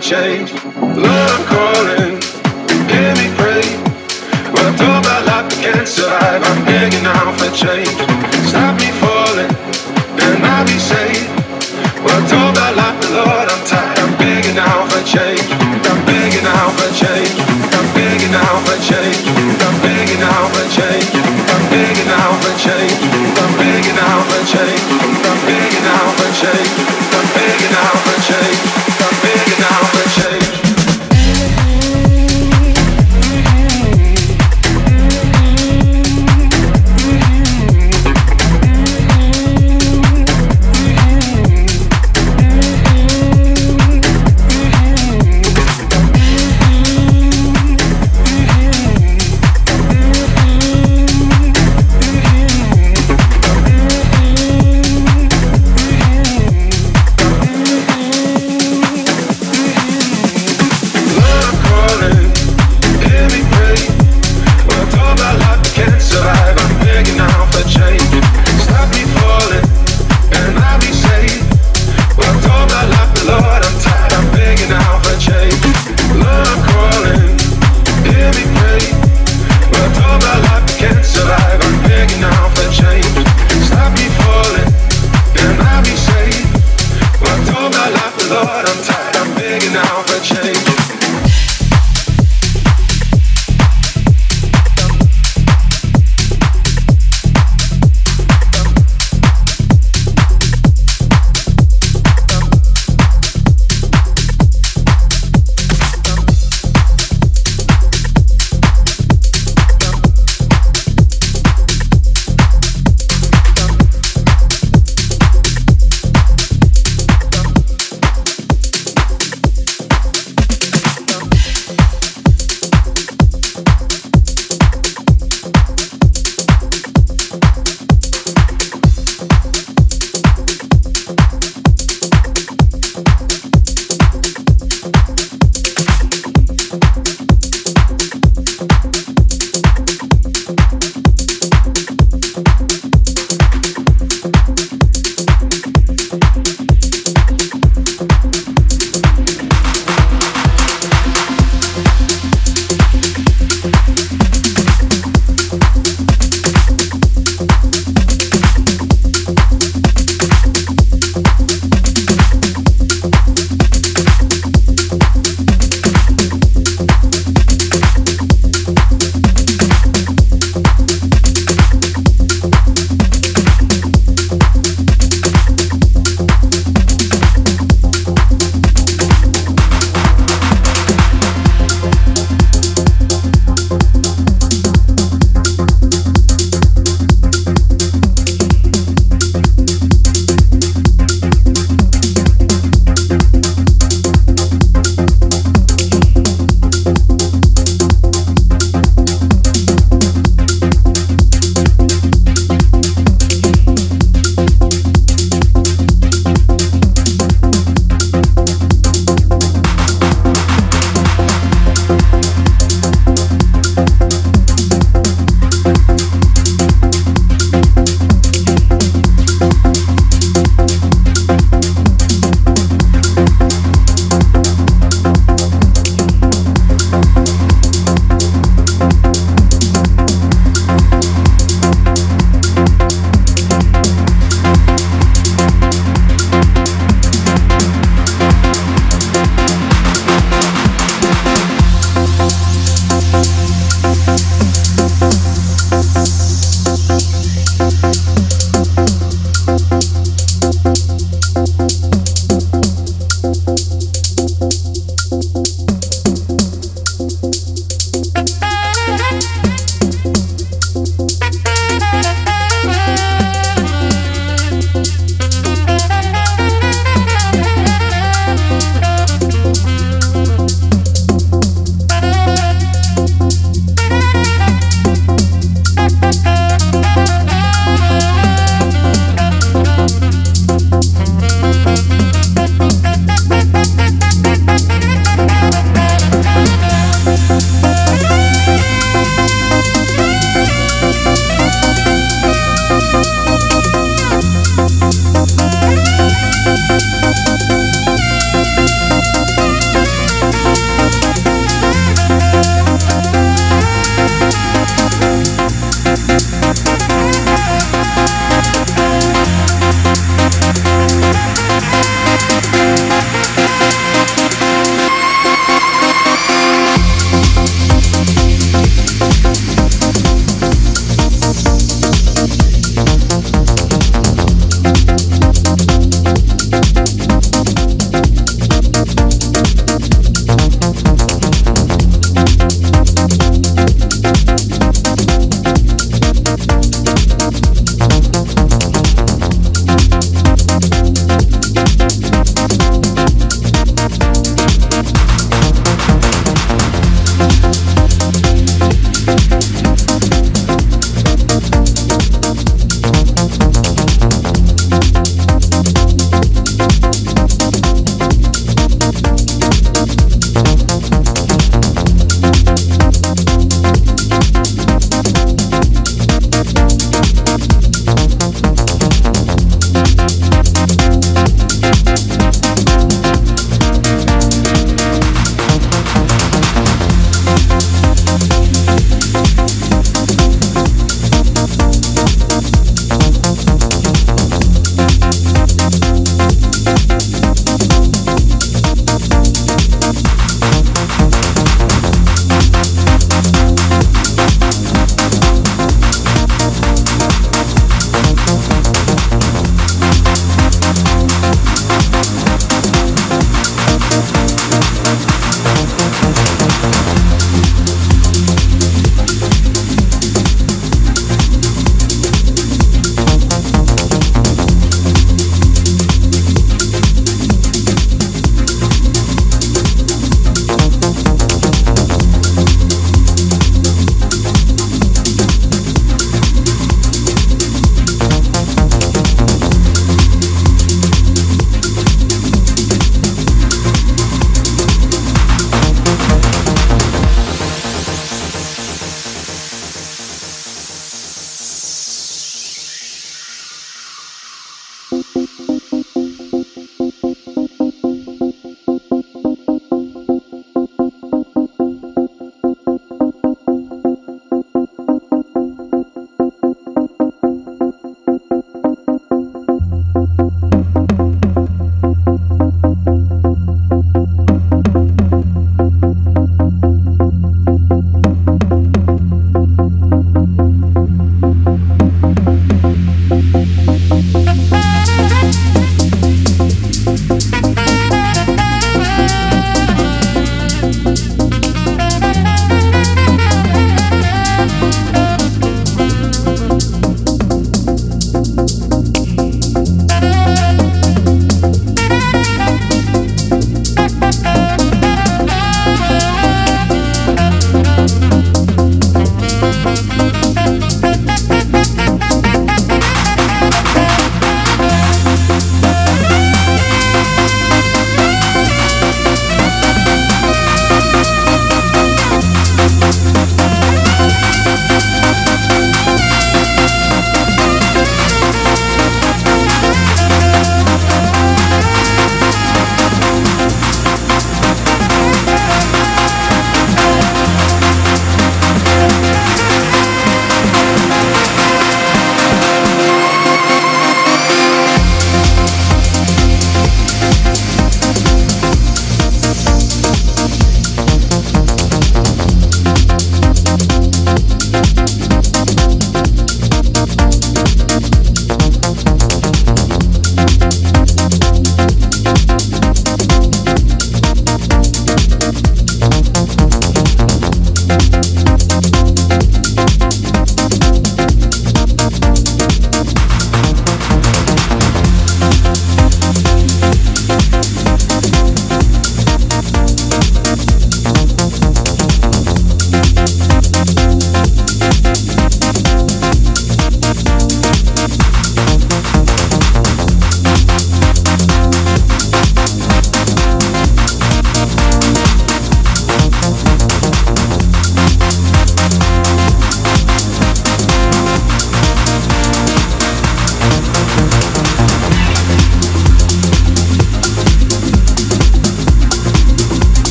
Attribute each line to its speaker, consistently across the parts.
Speaker 1: change.
Speaker 2: Look.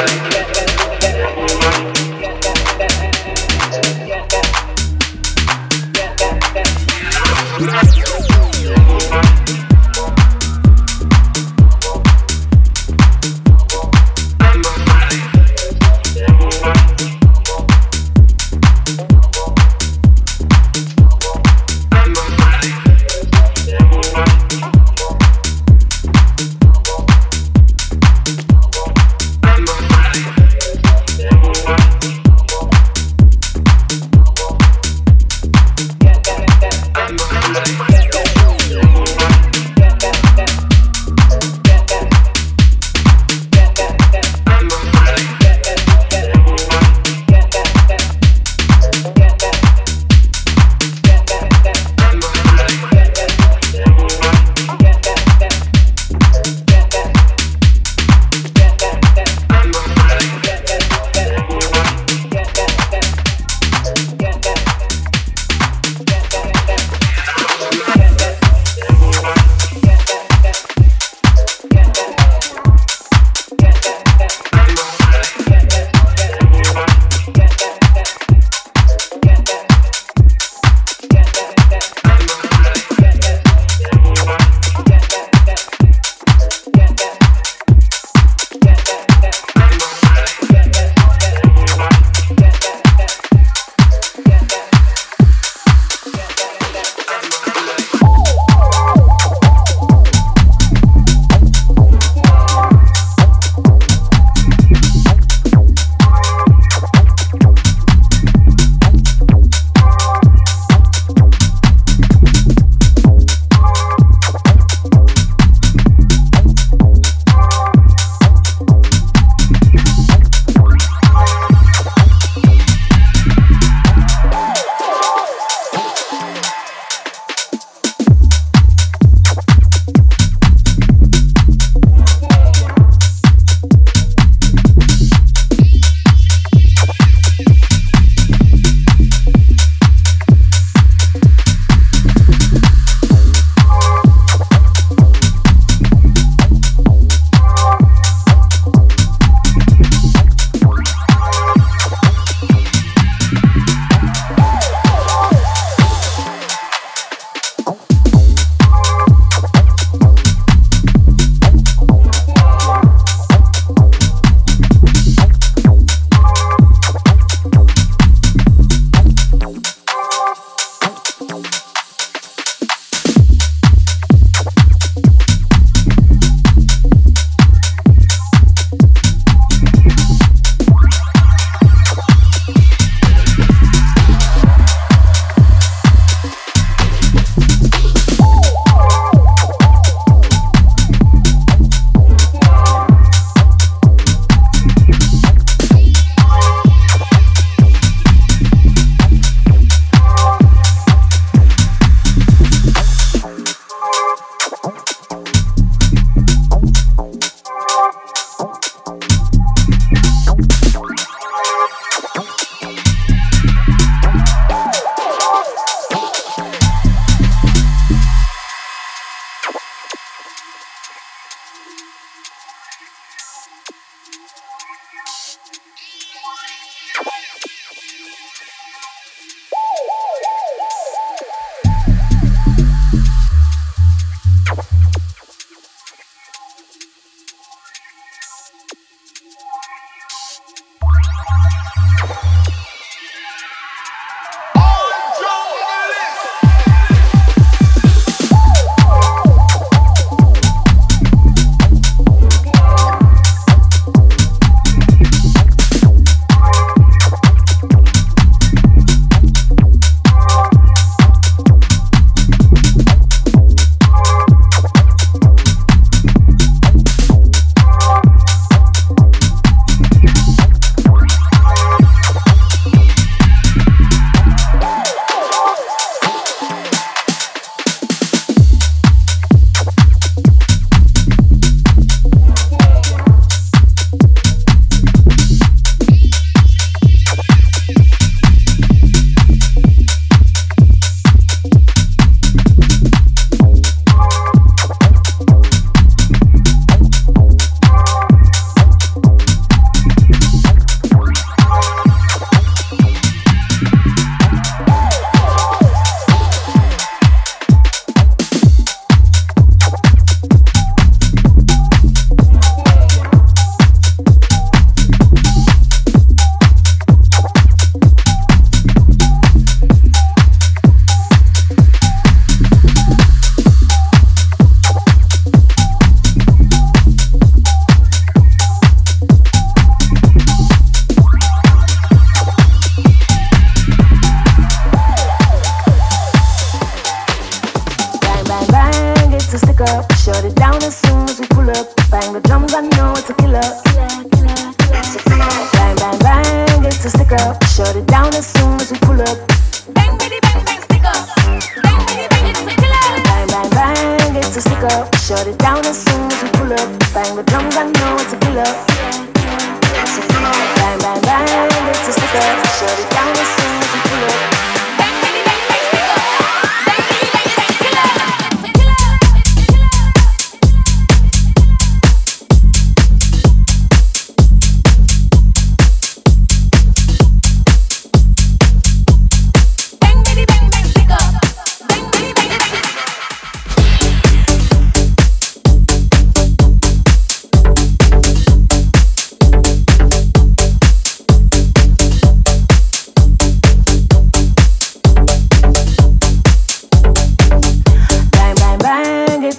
Speaker 2: Bye.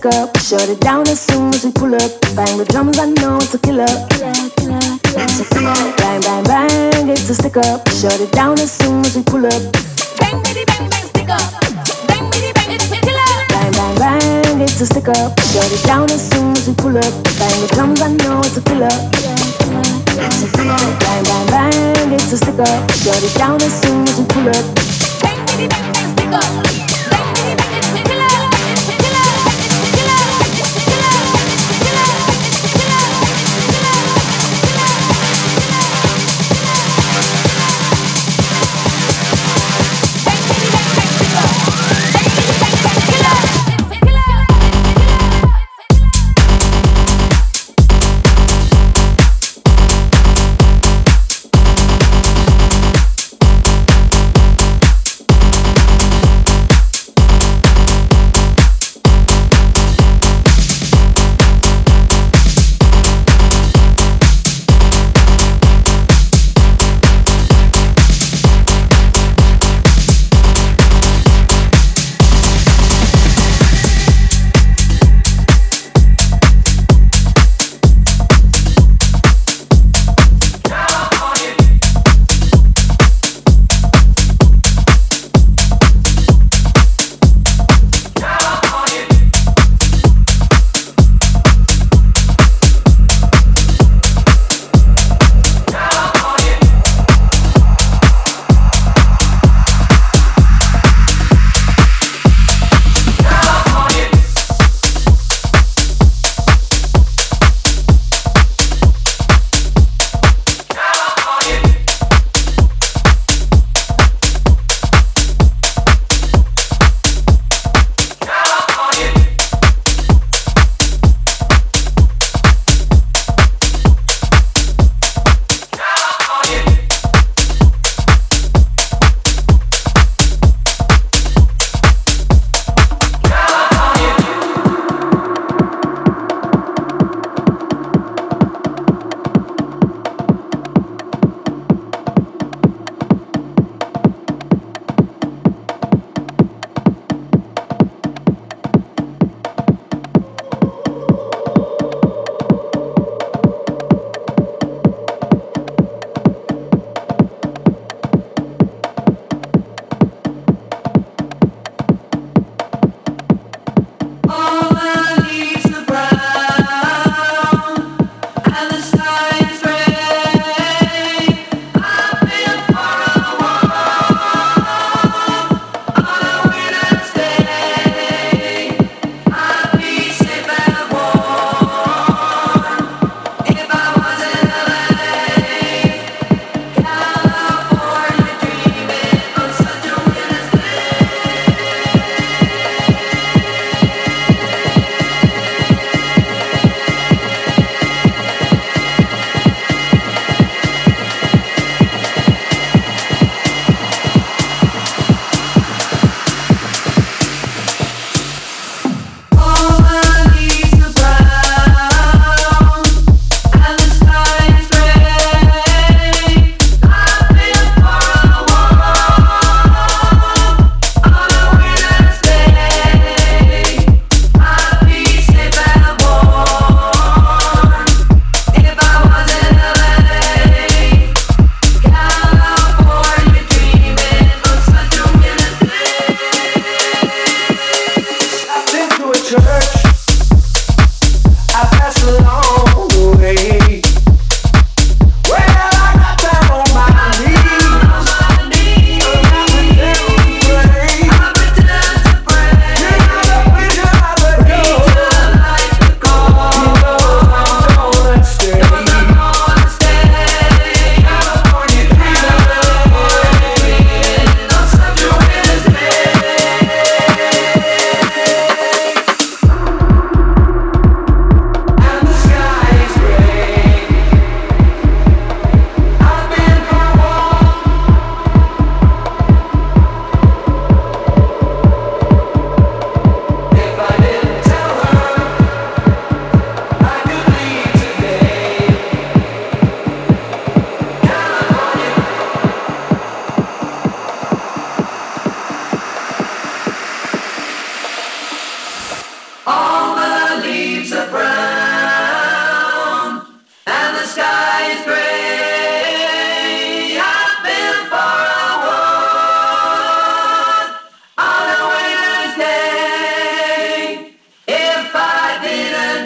Speaker 2: Stick up. Shut it down as soon as we pull up. Bang the drums, I know it's a killer. Killer, killer, killer. Bang, bang, bang, it's a stick up. Shut it down as soon as we pull up. Bang, bang, bang, bang, stick up. Bang, bang, bang, it's a killer. Bang, bang, bang, it's a stick up. Shut it down as soon as we pull up. Bang the drums, I know it's a killer. Bang, bang, bang, it's a stick up. Shut it down as soon as we pull up. Bang, bang, bang, bang, stick up.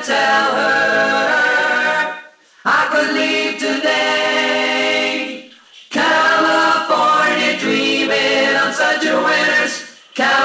Speaker 3: tell her I could leave today. California dreaming on such a winter's California.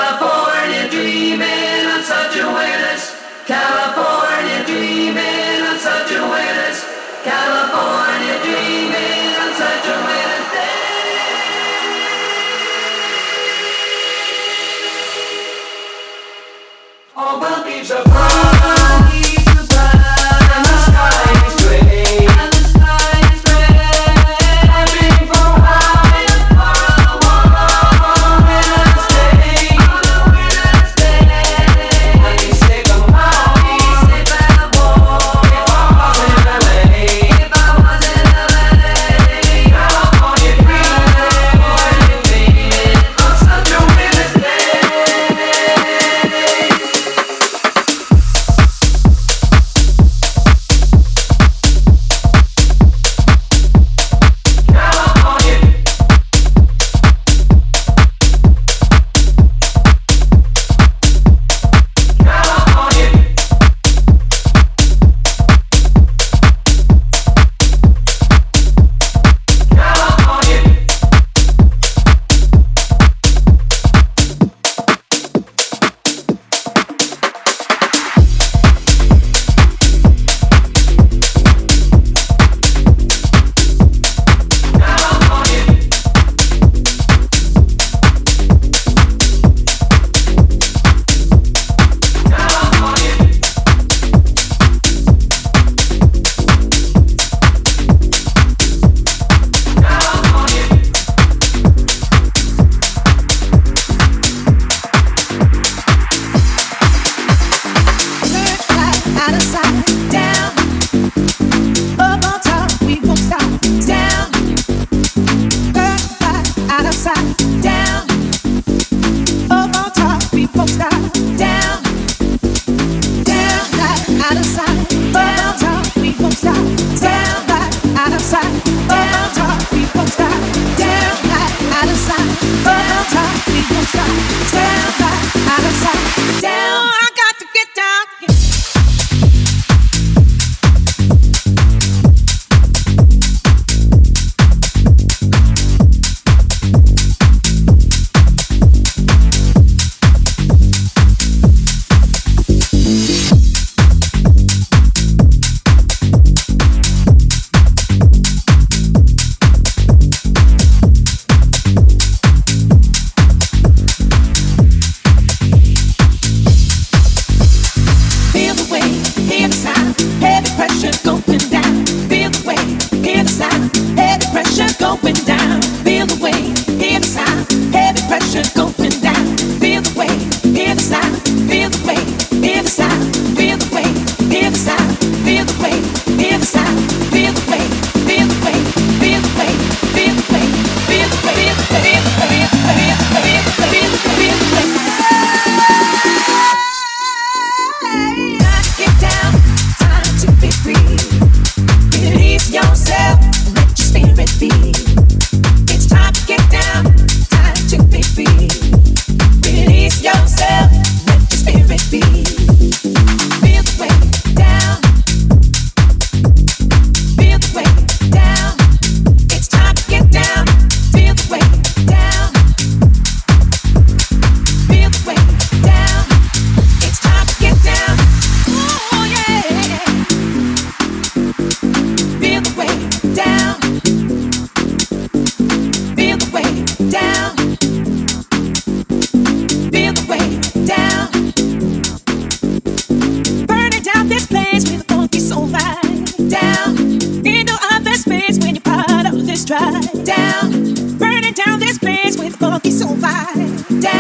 Speaker 3: down.